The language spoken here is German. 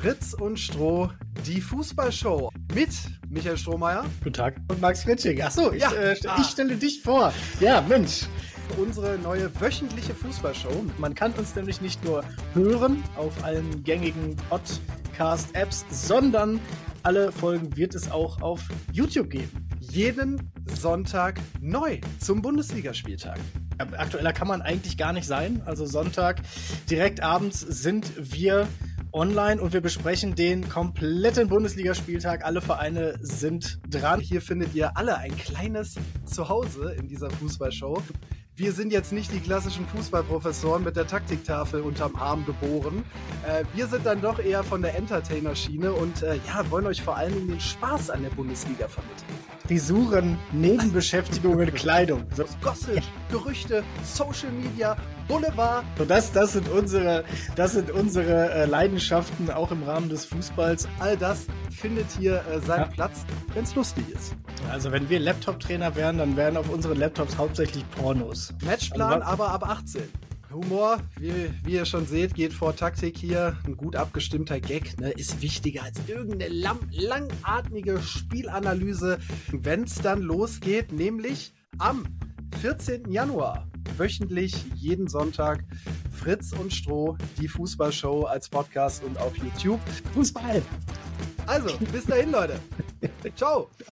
Fritz und Stroh, die Fußballshow mit Michael Strohmeier. Guten Tag. Und Max Fritschig. Achso, ich, ja. äh, ich stelle dich vor. Ja, Mensch. Unsere neue wöchentliche Fußballshow. Man kann uns nämlich nicht nur hören auf allen gängigen Podcast-Apps, sondern alle Folgen wird es auch auf YouTube geben. Jeden Sonntag neu zum Bundesligaspieltag. Aktueller kann man eigentlich gar nicht sein. Also Sonntag direkt abends sind wir online und wir besprechen den kompletten Bundesligaspieltag. Alle Vereine sind dran. Hier findet ihr alle ein kleines Zuhause in dieser Fußballshow. Wir sind jetzt nicht die klassischen Fußballprofessoren mit der Taktiktafel unterm Arm geboren. Äh, wir sind dann doch eher von der Entertainer-Schiene und äh, ja, wollen euch vor allen Dingen den Spaß an der Bundesliga vermitteln. Frisuren, Nebenbeschäftigungen, Kleidung. So. Gossip, Gerüchte, Social Media, Boulevard. So das, das sind unsere, das sind unsere äh, Leidenschaften auch im Rahmen des Fußballs. All das findet hier äh, seinen ja. Platz, wenn es lustig ist. Also wenn wir Laptop-Trainer wären, dann wären auf unseren Laptops hauptsächlich Pornos. Matchplan, also, aber ab 18. Humor, wie, wie, ihr schon seht, geht vor Taktik hier. Ein gut abgestimmter Gag ne, ist wichtiger als irgendeine lang, langatmige Spielanalyse, wenn es dann losgeht, nämlich am 14. Januar. Wöchentlich, jeden Sonntag, Fritz und Stroh, die Fußballshow als Podcast und auf YouTube. Fußball! Also, bis dahin, Leute. Ciao!